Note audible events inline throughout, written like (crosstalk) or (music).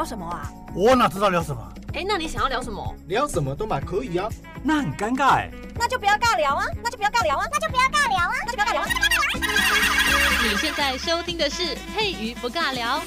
聊什么啊？我哪知道聊什么？哎，那你想要聊什么？聊什么都蛮可以啊。那很尴尬哎。那就不要尬聊啊！那就不要尬聊啊！那就不要尬聊啊！那就不要尬聊啊！你现在收听的是佩瑜不尬聊。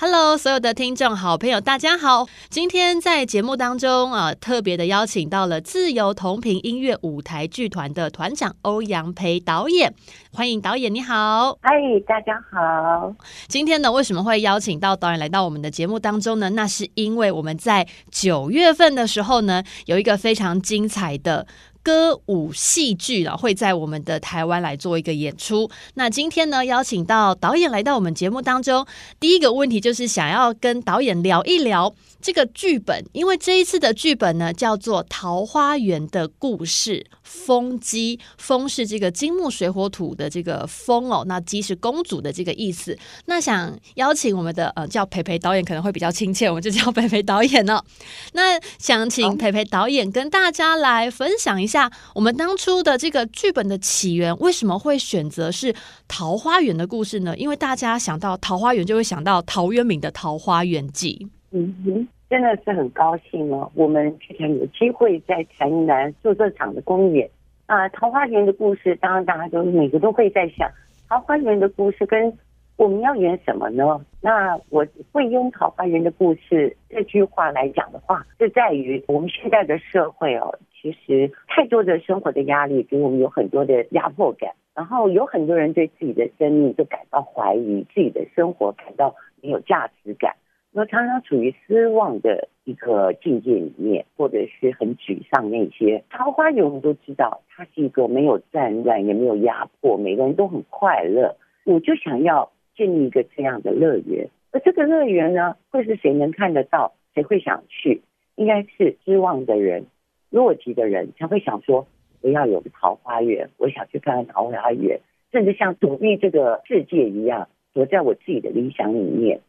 Hello，所有的听众好朋友，大家好。今天在节目当中啊，特别的邀请到了自由同频音乐舞台剧团的团长欧阳培导演，欢迎导演，你好。嗨，大家好。今天呢，为什么会邀请到导演来到我们的节目当中呢？那是因为我们在九月份的时候呢，有一个非常精彩的。歌舞戏剧啊，会在我们的台湾来做一个演出。那今天呢，邀请到导演来到我们节目当中，第一个问题就是想要跟导演聊一聊。这个剧本，因为这一次的剧本呢，叫做《桃花源的故事》，风姬，风是这个金木水火土的这个风哦，那姬是公主的这个意思。那想邀请我们的呃叫培培导演可能会比较亲切，我们就叫培培导演哦。那想请培培导演跟大家来分享一下，我们当初的这个剧本的起源，为什么会选择是桃花源的故事呢？因为大家想到桃花源，就会想到陶渊明的《桃花源记》。嗯哼，真的是很高兴哦！我们剧团有机会在台南做这场的公演啊，桃花源的故事，当然大家都每个都会在想，桃花源的故事跟我们要演什么呢？那我会用桃花源的故事这句话来讲的话，是在于我们现在的社会哦，其实太多的生活的压力给我们有很多的压迫感，然后有很多人对自己的生命就感到怀疑，自己的生活感到没有价值感。我常常处于失望的一个境界里面，或者是很沮丧。那些桃花源，我们都知道，它是一个没有战乱，也没有压迫，每个人都很快乐。我就想要建立一个这样的乐园，而这个乐园呢，会是谁能看得到？谁会想去？应该是失望的人、弱极的人才会想说：我要有个桃花源，我想去看看桃花源，甚至像躲避这个世界一样，躲在我自己的理想里面。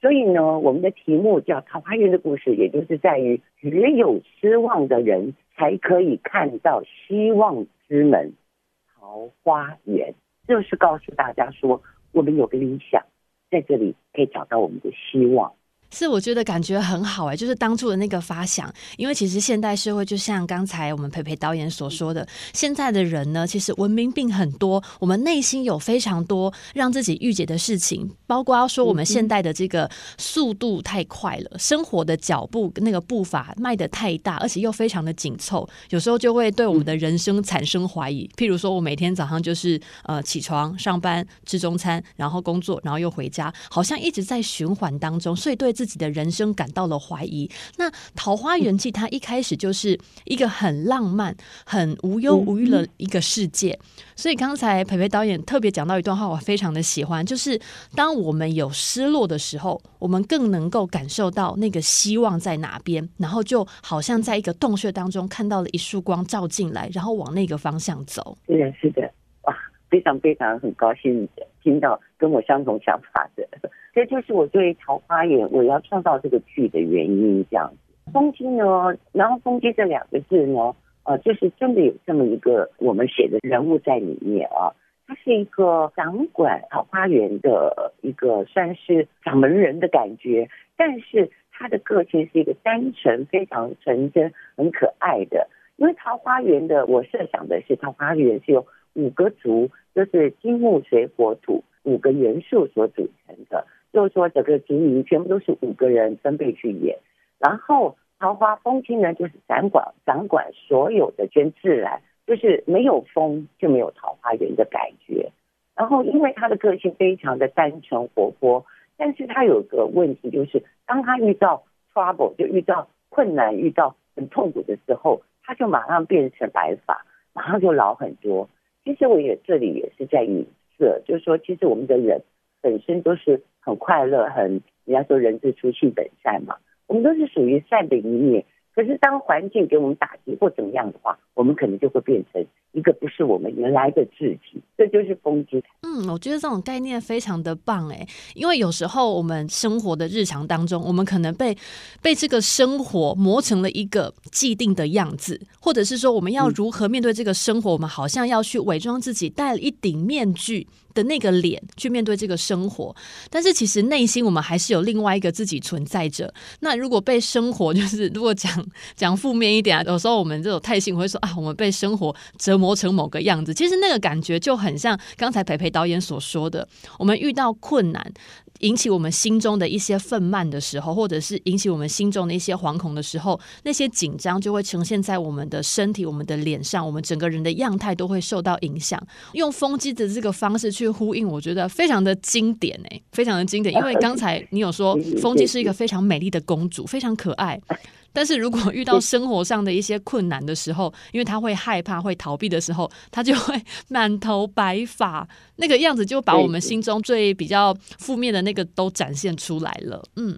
所以呢，我们的题目叫《桃花源的故事》，也就是在于只有失望的人才可以看到希望之门——桃花源。就是告诉大家说，我们有个理想，在这里可以找到我们的希望。是，我觉得感觉很好哎，就是当初的那个发想，因为其实现代社会就像刚才我们培培导演所说的，现在的人呢，其实文明病很多，我们内心有非常多让自己郁结的事情，包括要说我们现代的这个速度太快了，生活的脚步那个步伐迈得太大，而且又非常的紧凑，有时候就会对我们的人生产生怀疑。譬如说，我每天早上就是呃起床上班吃中餐，然后工作，然后又回家，好像一直在循环当中，所以对自己的人生感到了怀疑。那《桃花源记》它一开始就是一个很浪漫、很无忧无虑的一个世界。所以刚才培培导演特别讲到一段话，我非常的喜欢，就是当我们有失落的时候，我们更能够感受到那个希望在哪边，然后就好像在一个洞穴当中看到了一束光照进来，然后往那个方向走。是的，是的，哇，非常非常很高兴听到跟我相同想法的。(laughs) 这就是我对桃花源我要创造这个剧的原因，这样子。风姬呢，然后风姬这两个字呢，呃，就是真的有这么一个我们写的人物在里面啊。他是一个掌管桃花源的一个算是掌门人的感觉，但是他的个性是一个单纯、非常纯真、很可爱的。因为桃花源的，我设想的是桃花源是有五个族，就是金木水火土五个元素所组成的。就是说，整个族名全部都是五个人分配去演，然后桃花风清呢，就是掌管掌管所有的全自然，就是没有风就没有桃花源的感觉。然后，因为他的个性非常的单纯活泼，但是他有个问题，就是当他遇到 trouble，就遇到困难、遇到很痛苦的时候，他就马上变成白发，马上就老很多。其实我也这里也是在影射，就是说，其实我们的人本身都是。很快乐，很人家说人之初性本善嘛，我们都是属于善的一面。可是当环境给我们打击或怎么样的话，我们可能就会变成一个不是我们原来的自己，这就是风之塔。嗯，我觉得这种概念非常的棒哎，因为有时候我们生活的日常当中，我们可能被被这个生活磨成了一个既定的样子，或者是说我们要如何面对这个生活，嗯、我们好像要去伪装自己，戴了一顶面具的那个脸去面对这个生活，但是其实内心我们还是有另外一个自己存在着。那如果被生活就是如果讲讲负面一点啊，有时候我们这种太性会说啊，我们被生活折磨成某个样子，其实那个感觉就很像刚才培培导演所说的，我们遇到困难。引起我们心中的一些愤懑的时候，或者是引起我们心中的一些惶恐的时候，那些紧张就会呈现在我们的身体、我们的脸上，我们整个人的样态都会受到影响。用风机的这个方式去呼应，我觉得非常的经典诶，非常的经典。因为刚才你有说，(laughs) 风机是一个非常美丽的公主，非常可爱。(laughs) 但是如果遇到生活上的一些困难的时候，因为他会害怕、会逃避的时候，他就会满头白发，那个样子就把我们心中最比较负面的那个都展现出来了。嗯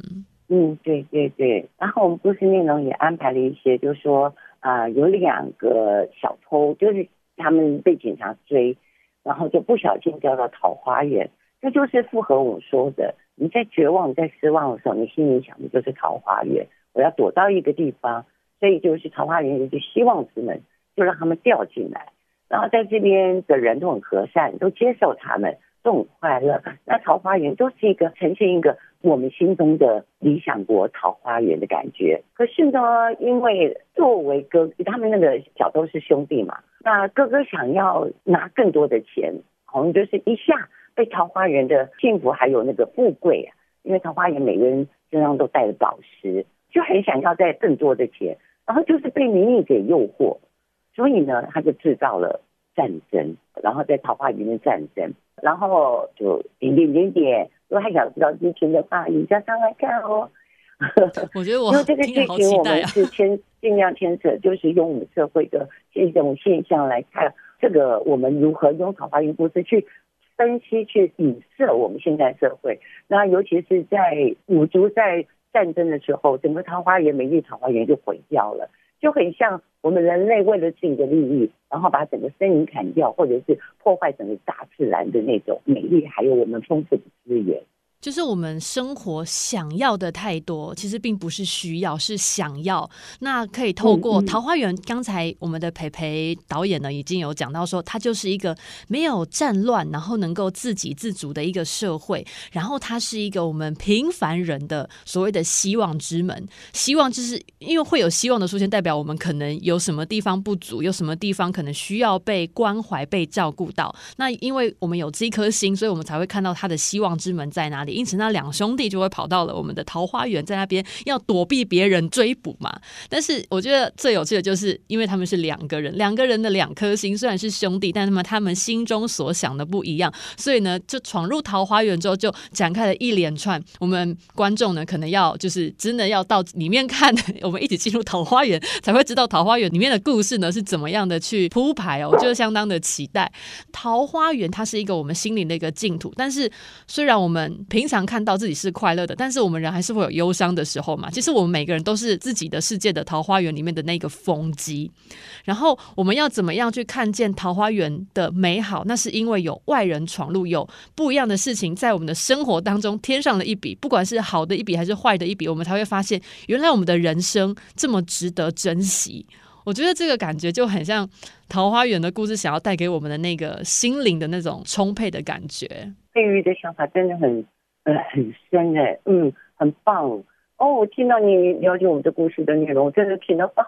嗯，对对对。然后我们故事内容也安排了一些，就是说啊、呃，有两个小偷，就是他们被警察追，然后就不小心掉到桃花源，这就是符合我说的，你在绝望、在失望的时候，你心里想的就是桃花源。我要躲到一个地方，所以就是桃花源就希望之门，就让他们掉进来。然后在这边的人都很和善，都接受他们，都很快乐。那桃花源都是一个呈现一个我们心中的理想国桃花源的感觉。可是呢，因为作为哥，他们那个小都是兄弟嘛，那哥哥想要拿更多的钱，好像就是一下被桃花源的幸福还有那个富贵啊，因为桃花源每个人身上都带着宝石。就很想要再更多的钱，然后就是被名利给诱惑，所以呢，他就制造了战争，然后在桃花源的战争，然后就点点点点，如果还想知道剧情的话，你加上来看哦。(laughs) 我觉得我 (laughs) 因为这个剧情我们是牵尽量牵扯，就是用我们社会的这种现象来看，这个我们如何用桃花源故事去分析、去影射我们现在社会。那尤其是在五族在。战争的时候，整个桃花源、美丽桃花源就毁掉了，就很像我们人类为了自己的利益，然后把整个森林砍掉，或者是破坏整个大自然的那种美丽，还有我们丰富的资源。就是我们生活想要的太多，其实并不是需要，是想要。那可以透过桃花源，刚才我们的培培导演呢已经有讲到说，它就是一个没有战乱，然后能够自给自足的一个社会。然后它是一个我们平凡人的所谓的希望之门。希望就是因为会有希望的出现，代表我们可能有什么地方不足，有什么地方可能需要被关怀、被照顾到。那因为我们有这一颗心，所以我们才会看到他的希望之门在哪里。因此，那两兄弟就会跑到了我们的桃花源，在那边要躲避别人追捕嘛。但是，我觉得最有趣的就是，因为他们是两个人，两个人的两颗心虽然是兄弟，但他们，他们心中所想的不一样，所以呢，就闯入桃花源之后，就展开了一连串。我们观众呢，可能要就是真的要到里面看，(laughs) 我们一起进入桃花源，才会知道桃花源里面的故事呢是怎么样的去铺排哦。我觉得相当的期待。桃花源它是一个我们心灵的一个净土，但是虽然我们平平常看到自己是快乐的，但是我们人还是会有忧伤的时候嘛。其实我们每个人都是自己的世界的桃花源里面的那个风机。然后我们要怎么样去看见桃花源的美好？那是因为有外人闯入，有不一样的事情在我们的生活当中添上了一笔，不管是好的一笔还是坏的一笔，我们才会发现原来我们的人生这么值得珍惜。我觉得这个感觉就很像桃花源的故事，想要带给我们的那个心灵的那种充沛的感觉。佩瑜的想法真的很。很深哎，嗯，很棒哦！我听到你了解我们的故事的内容，我真的听到啊，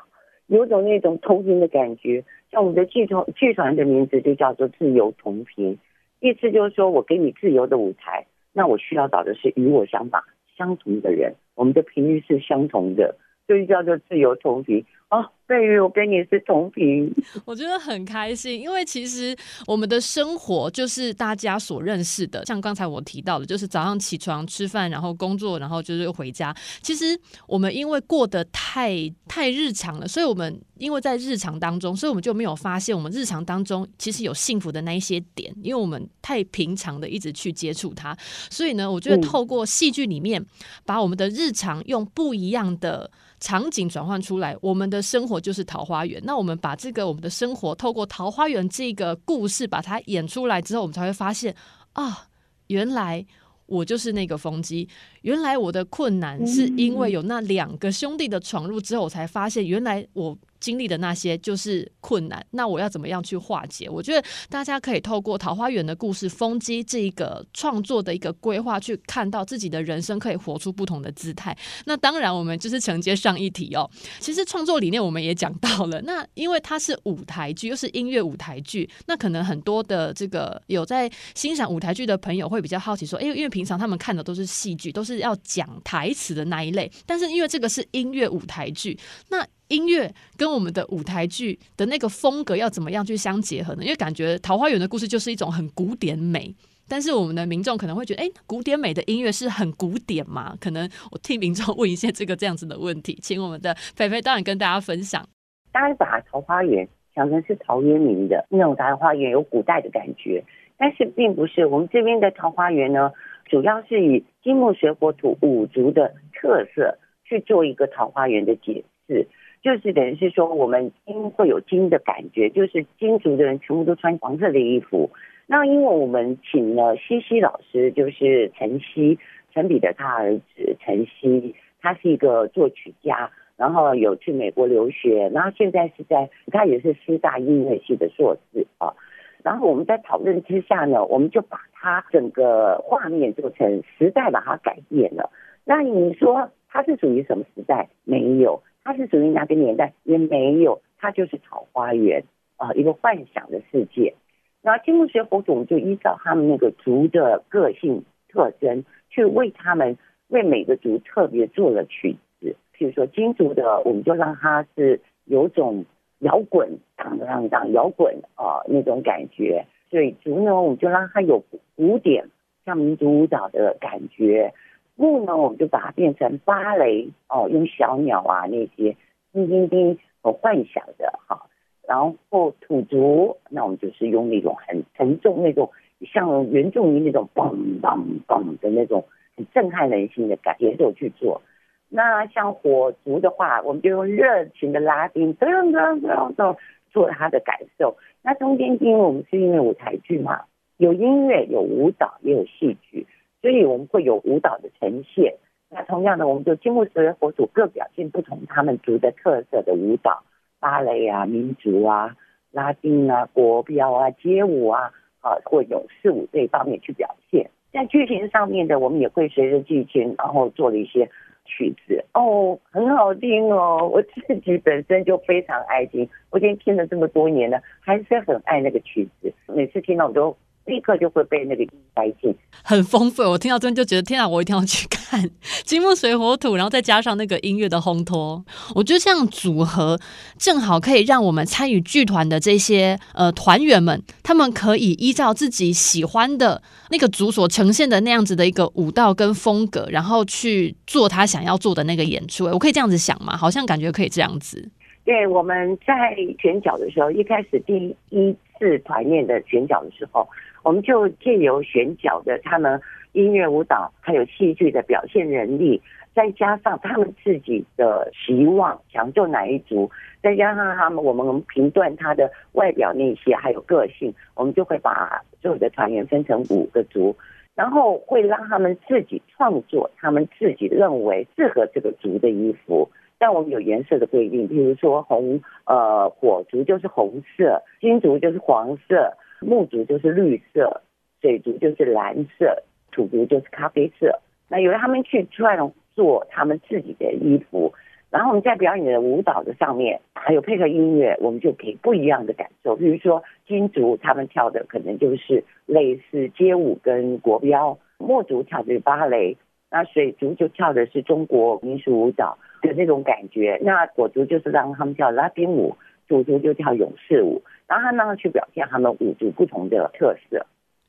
有种那种同频的感觉。像我们的剧团，剧团的名字就叫做“自由同频”，意思就是说我给你自由的舞台，那我需要找的是与我想法相同的人，我们的频率是相同的，所以叫做“自由同频”。哦，对于我跟你是同频，(laughs) 我觉得很开心，因为其实我们的生活就是大家所认识的，像刚才我提到的，就是早上起床吃饭，然后工作，然后就是又回家。其实我们因为过得太太日常了，所以我们因为在日常当中，所以我们就没有发现我们日常当中其实有幸福的那一些点，因为我们太平常的一直去接触它。所以呢，我觉得透过戏剧里面把我们的日常用不一样的场景转换出来，我们的。得生活就是桃花源。那我们把这个我们的生活透过桃花源这个故事把它演出来之后，我们才会发现啊，原来我就是那个风机。原来我的困难是因为有那两个兄弟的闯入之后，我才发现原来我经历的那些就是困难。那我要怎么样去化解？我觉得大家可以透过《桃花源的故事》风机这一个创作的一个规划，去看到自己的人生可以活出不同的姿态。那当然，我们就是承接上一题哦。其实创作理念我们也讲到了。那因为它是舞台剧，又是音乐舞台剧，那可能很多的这个有在欣赏舞台剧的朋友会比较好奇说：哎，因为平常他们看的都是戏剧，都是。是要讲台词的那一类，但是因为这个是音乐舞台剧，那音乐跟我们的舞台剧的那个风格要怎么样去相结合呢？因为感觉《桃花源的故事》就是一种很古典美，但是我们的民众可能会觉得，哎，古典美的音乐是很古典嘛？可能我替民众问一下这个这样子的问题，请我们的菲菲导演跟大家分享。大家把桃花源想成是陶渊明的那种桃花源，有古代的感觉，但是并不是。我们这边的桃花源呢，主要是以金木水火土五族的特色去做一个桃花源的解释，就是等于是说我们金会有金的感觉，就是金族的人全部都穿黄色的衣服。那因为我们请了西西老师，就是陈曦，陈彼得他儿子陈曦，他是一个作曲家，然后有去美国留学，然后现在是在他也是师大音乐系的硕士啊。然后我们在讨论之下呢，我们就把它整个画面做成时代，把它改变了。那你说它是属于什么时代？没有，它是属于哪个年代？也没有，它就是桃花源啊，一个幻想的世界。然后金木水火土我们就依照他们那个族的个性特征，去为他们为每个族特别做了曲子。譬如说金族的，我们就让它是有种。摇滚，当当当，摇滚啊，那种感觉。水族呢，我们就让它有古典，像民族舞蹈的感觉。木呢，我们就把它变成芭蕾哦，用小鸟啊那些叮叮叮，很幻想的哈。然后土族，那我们就是用那种很沉重那种，像原住民那种嘣嘣嘣的那种很震撼人心的感节奏去做。那像火族的话，我们就用热情的拉丁，噔噔噔噔做它的感受。那中间因为我们是因为舞台剧嘛，有音乐，有舞蹈，也有戏剧，所以我们会有舞蹈的呈现。那同样的，我们就金木水火土各表现不同他们族的特色的舞蹈，芭蕾啊、民族啊、拉丁啊、国标啊、街舞啊，啊或勇士舞这一方面去表现。在剧情上面的，我们也会随着剧情，然后做了一些。曲子哦，很好听哦，我自己本身就非常爱听，我已经听了这么多年了，还是很爱那个曲子，每次听到我都立刻就会被那个带进，很丰富。我听到这边就觉得，天啊，我一定要去看金木水火土，然后再加上那个音乐的烘托，我觉得这样组合正好可以让我们参与剧团的这些呃团员们，他们可以依照自己喜欢的那个组所呈现的那样子的一个舞蹈跟风格，然后去做他想要做的那个演出。我可以这样子想嘛？好像感觉可以这样子。对，我们在选角的时候，一开始第一次团练的选角的时候。我们就借由选角的他们音乐、舞蹈，还有戏剧的表现能力，再加上他们自己的期望，想做哪一组，再加上他们我们评断他的外表那些，还有个性，我们就会把所有的团员分成五个组，然后会让他们自己创作他们自己认为适合这个族的衣服。但我们有颜色的规定，比如说红，呃，火族就是红色，金族就是黄色。木族就是绿色，水族就是蓝色，土族就是咖啡色。那由他们去创作他们自己的衣服，然后我们在表演的舞蹈的上面，还有配合音乐，我们就给不一样的感受。比如说金族他们跳的可能就是类似街舞跟国标，木族跳的是芭蕾，那水族就跳的是中国民俗舞蹈的那种感觉。那果族就是让他们跳拉丁舞，土族就跳勇士舞。然后他们去表现他们五组不同的特色，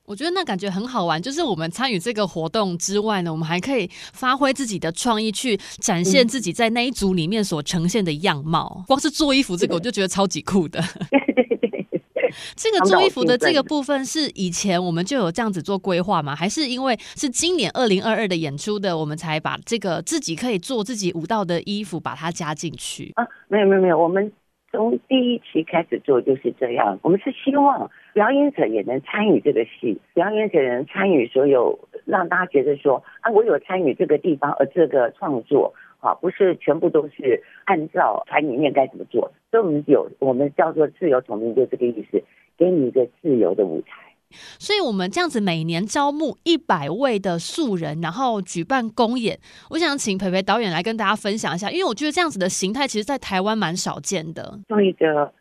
我觉得那感觉很好玩。就是我们参与这个活动之外呢，我们还可以发挥自己的创意，去展现自己在那一组里面所呈现的样貌。嗯、光是做衣服这个，我就觉得超级酷的。对对对，这个做衣服的这个部分是以前我们就有这样子做规划吗？还是因为是今年二零二二的演出的，我们才把这个自己可以做自己舞蹈的衣服把它加进去？啊，没有没有没有，我们从第一期开始做就是这样。我们是希望表演者也能参与这个戏，表演者能参与所有，让大家觉得说啊，我有参与这个地方，而这个创作。啊，不是全部都是按照团里面该怎么做，所以我们有我们叫做自由统兵，就这个意思，给你一个自由的舞台。所以，我们这样子每年招募一百位的素人，然后举办公演。我想请培培导演来跟大家分享一下，因为我觉得这样子的形态，其实在台湾蛮少见的。对的，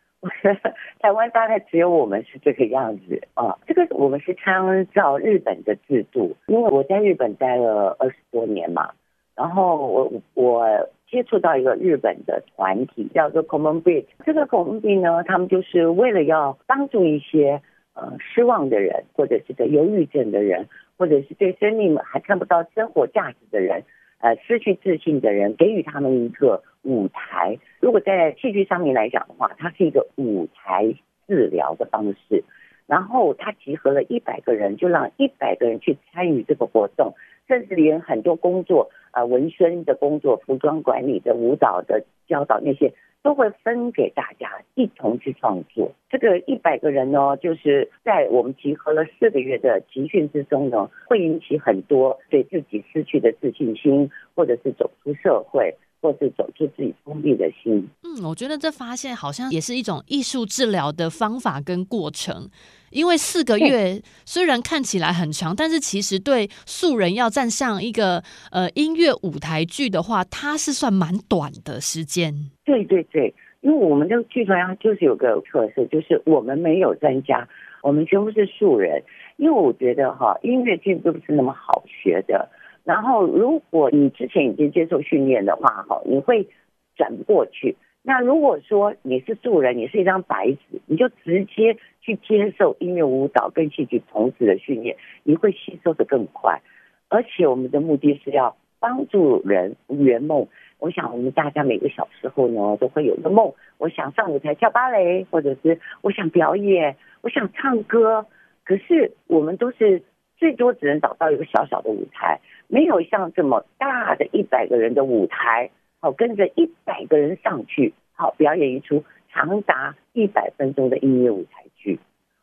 台湾大概只有我们是这个样子啊。这个我们是参照日本的制度，因为我在日本待了二十多年嘛。然后我我接触到一个日本的团体叫做 Common Beat，这个 Common Beat 呢，他们就是为了要帮助一些呃失望的人，或者是个忧郁症的人，或者是对生命还看不到生活价值的人，呃失去自信的人，给予他们一个舞台。如果在戏剧上面来讲的话，它是一个舞台治疗的方式。然后它集合了一百个人，就让一百个人去参与这个活动。甚至连很多工作，呃，文宣的工作、服装管理的、舞蹈的教导那些，都会分给大家一同去创作。这个一百个人呢，就是在我们集合了四个月的集训之中呢，会引起很多对自己失去的自信心，或者是走出社会，或是走出自己封闭的心。嗯，我觉得这发现好像也是一种艺术治疗的方法跟过程。因为四个月虽然看起来很长，但是其实对素人要站上一个呃音乐舞台剧的话，它是算蛮短的时间。对对对，因为我们这个剧团就是有个特色，就是我们没有专家，我们全部是素人。因为我觉得哈，音乐剧都不是那么好学的。然后如果你之前已经接受训练的话，哈，你会转不过去。那如果说你是素人，你是一张白纸，你就直接去接受音乐舞蹈跟戏剧同时的训练，你会吸收的更快。而且我们的目的是要帮助人圆梦。我想我们大家每个小时候呢，都会有一个梦，我想上舞台跳芭蕾，或者是我想表演，我想唱歌。可是我们都是最多只能找到一个小小的舞台，没有像这么大的一百个人的舞台。好，跟着一百个人上去，好，表演一出长达一百分钟的音乐舞台剧，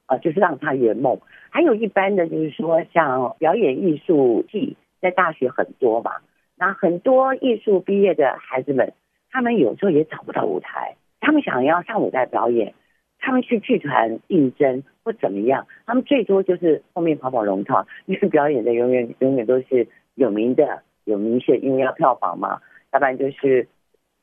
啊，就是让他圆梦。还有一般的，就是说像表演艺术系，在大学很多嘛，那很多艺术毕业的孩子们，他们有时候也找不到舞台，他们想要上舞台表演，他们去剧团应征或怎么样，他们最多就是后面跑跑龙套，因为表演的永远永远都是有名的、有名气，因为要票房嘛。要不然就是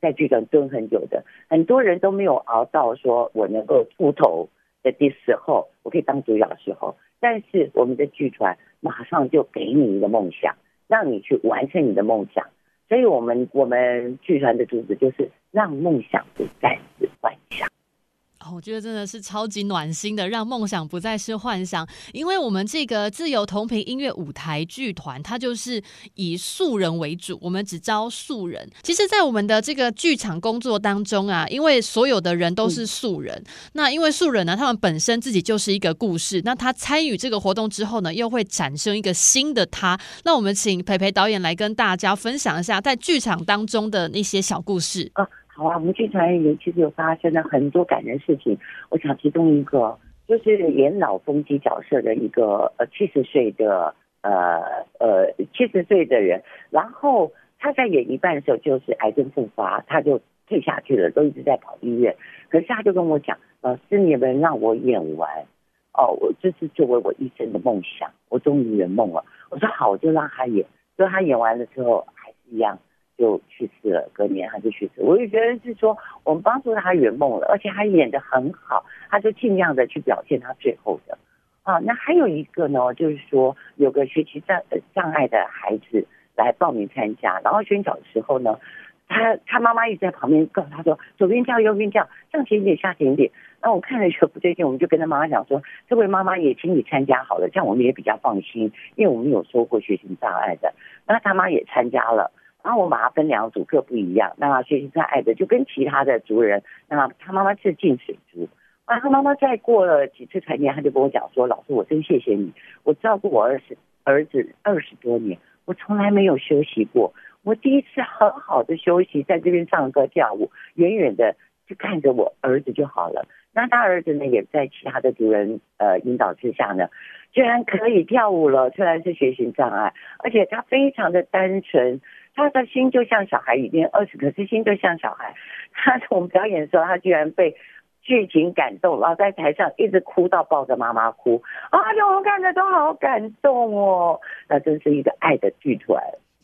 在剧团蹲很久的，很多人都没有熬到说我能够出头的的时候，我可以当主角的时候。但是我们的剧团马上就给你一个梦想，让你去完成你的梦想。所以我们我们剧团的主旨就是让梦想不再是幻想。我觉得真的是超级暖心的，让梦想不再是幻想。因为我们这个自由同频音乐舞台剧团，它就是以素人为主，我们只招素人。其实，在我们的这个剧场工作当中啊，因为所有的人都是素人，嗯、那因为素人呢，他们本身自己就是一个故事。那他参与这个活动之后呢，又会产生一个新的他。那我们请培培导演来跟大家分享一下，在剧场当中的那些小故事。啊好啊，我们剧团也其实有发生了很多感人事情。我想其中一个就是演老风机角色的一个呃七十岁的呃呃七十岁的人，然后他在演一半的时候就是癌症复发，他就退下去了，都一直在跑医院。可是他就跟我讲，老师你们让我演完哦，我这是作为我一生的梦想，我终于圆梦了。我说好，我就让他演。所以他演完了之后还是一样。就去世了，隔年他就去世。我就觉得是说，我们帮助他圆梦了，而且他演得很好，他就尽量的去表现他最后的。啊，那还有一个呢，就是说有个学习障障碍的孩子来报名参加，然后宣讲的时候呢，他他妈妈一直在旁边告诉他说，左边跳右边跳，上前一点下前一点。那我看了觉得不对劲，我们就跟他妈妈讲说，这位妈妈也请你参加好了，这样我们也比较放心，因为我们有说过学习障碍的。那他妈也参加了。然后我把它分两组各不一样，那学习障碍的就跟其他的族人，那他妈妈是近水族，啊，他妈妈再过了几次团年，他就跟我讲说：“老师，我真谢谢你，我照顾我儿子儿子二十多年，我从来没有休息过。我第一次很好的休息，在这边唱歌跳舞，远远的就看着我儿子就好了。那他儿子呢，也在其他的族人呃引导之下呢，居然可以跳舞了，虽然是学习障碍，而且他非常的单纯，他的心就像小孩，已经二十，可是心就像小孩。(laughs) 他从表演的时候，他居然被。剧情感动，然后在台上一直哭到抱着妈妈哭，啊，就我看着都好感动哦，那真是一个爱的剧团。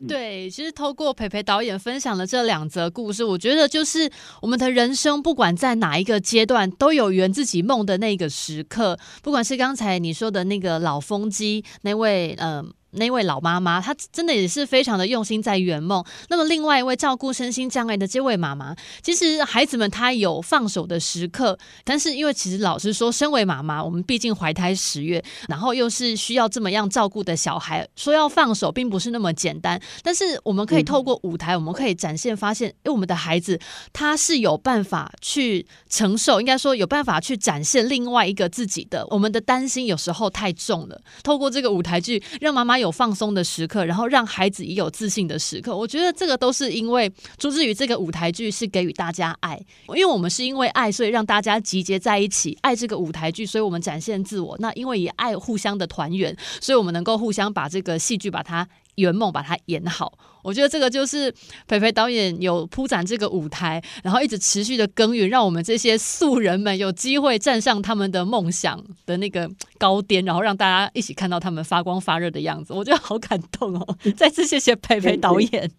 对，其实透过培培导演分享了这两则故事，我觉得就是我们的人生，不管在哪一个阶段，都有圆自己梦的那个时刻。不管是刚才你说的那个老风机那位，嗯、呃。那位老妈妈，她真的也是非常的用心在圆梦。那么，另外一位照顾身心障碍的这位妈妈，其实孩子们她有放手的时刻，但是因为其实老实说，身为妈妈，我们毕竟怀胎十月，然后又是需要这么样照顾的小孩，说要放手并不是那么简单。但是我们可以透过舞台，我们可以展现发现，哎，我们的孩子他是有办法去承受，应该说有办法去展现另外一个自己的。我们的担心有时候太重了，透过这个舞台剧，让妈妈。有放松的时刻，然后让孩子也有自信的时刻。我觉得这个都是因为朱自于这个舞台剧是给予大家爱，因为我们是因为爱，所以让大家集结在一起，爱这个舞台剧，所以我们展现自我。那因为也爱互相的团圆，所以我们能够互相把这个戏剧把它。圆梦把它演好，我觉得这个就是培培导演有铺展这个舞台，然后一直持续的耕耘，让我们这些素人们有机会站上他们的梦想的那个高点，然后让大家一起看到他们发光发热的样子，我觉得好感动哦！(laughs) 再次谢谢培培导演。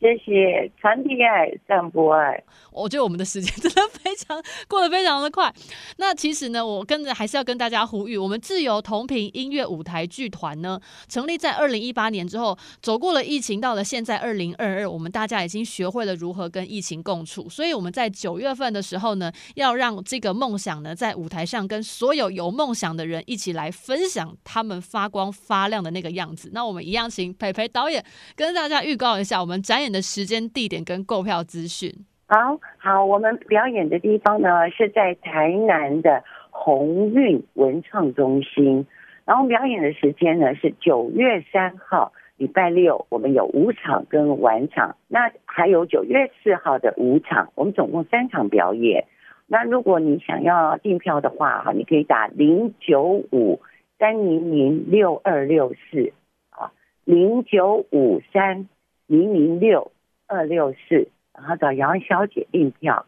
谢谢传递爱，散播爱。我觉得我们的时间 (laughs) 真的非常过得非常的快。那其实呢，我跟着还是要跟大家呼吁，我们自由同频音乐舞台剧团呢，成立在二零一八年之后，走过了疫情，到了现在二零二二，我们大家已经学会了如何跟疫情共处。所以我们在九月份的时候呢，要让这个梦想呢，在舞台上跟所有有梦想的人一起来分享他们发光发亮的那个样子。那我们一样请培培导演跟大家预告一下我们展演的时间、地点跟购票资讯。好好，我们表演的地方呢是在台南的鸿运文创中心，然后表演的时间呢是九月三号礼拜六，我们有五场跟晚场，那还有九月四号的五场，我们总共三场表演。那如果你想要订票的话，哈，你可以打零九五三零零六二六四啊，零九五三零零六。二六四，然后找杨小姐订票。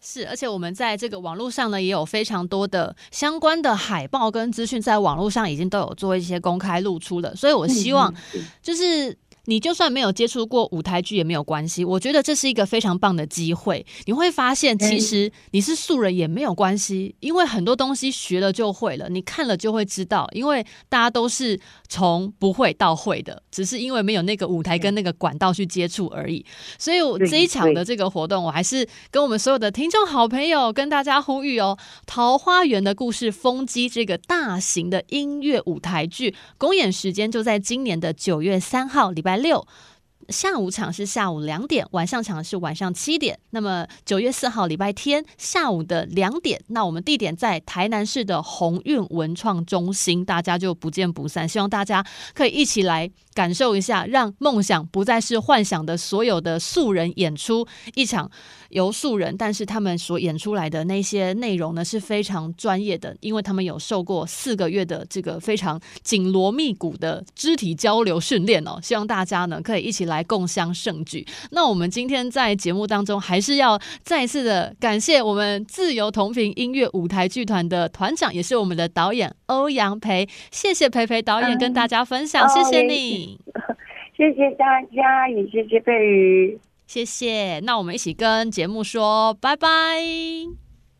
是，而且我们在这个网络上呢，也有非常多的相关的海报跟资讯，在网络上已经都有做一些公开露出了。所以我希望，就是。你就算没有接触过舞台剧也没有关系，我觉得这是一个非常棒的机会。你会发现，其实你是素人也没有关系，因为很多东西学了就会了，你看了就会知道。因为大家都是从不会到会的，只是因为没有那个舞台跟那个管道去接触而已。所以，这一场的这个活动，我还是跟我们所有的听众好朋友跟大家呼吁哦，《桃花源的故事》风机这个大型的音乐舞台剧公演时间就在今年的九月三号，礼拜六。下午场是下午两点，晚上场是晚上七点。那么九月四号礼拜天下午的两点，那我们地点在台南市的鸿运文创中心，大家就不见不散。希望大家可以一起来感受一下，让梦想不再是幻想的所有的素人演出一场。由素人，但是他们所演出来的那些内容呢，是非常专业的，因为他们有受过四个月的这个非常紧锣密鼓的肢体交流训练哦。希望大家呢可以一起来共襄盛举。那我们今天在节目当中，还是要再次的感谢我们自由同频音乐舞台剧团的团长，也是我们的导演欧阳培。谢谢培培导演跟大家分享，嗯、谢谢你，(laughs) 谢谢大家，也谢谢贝瑜。谢谢，那我们一起跟节目说拜拜，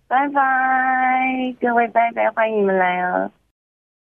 拜拜，各位拜拜，欢迎你们来哦。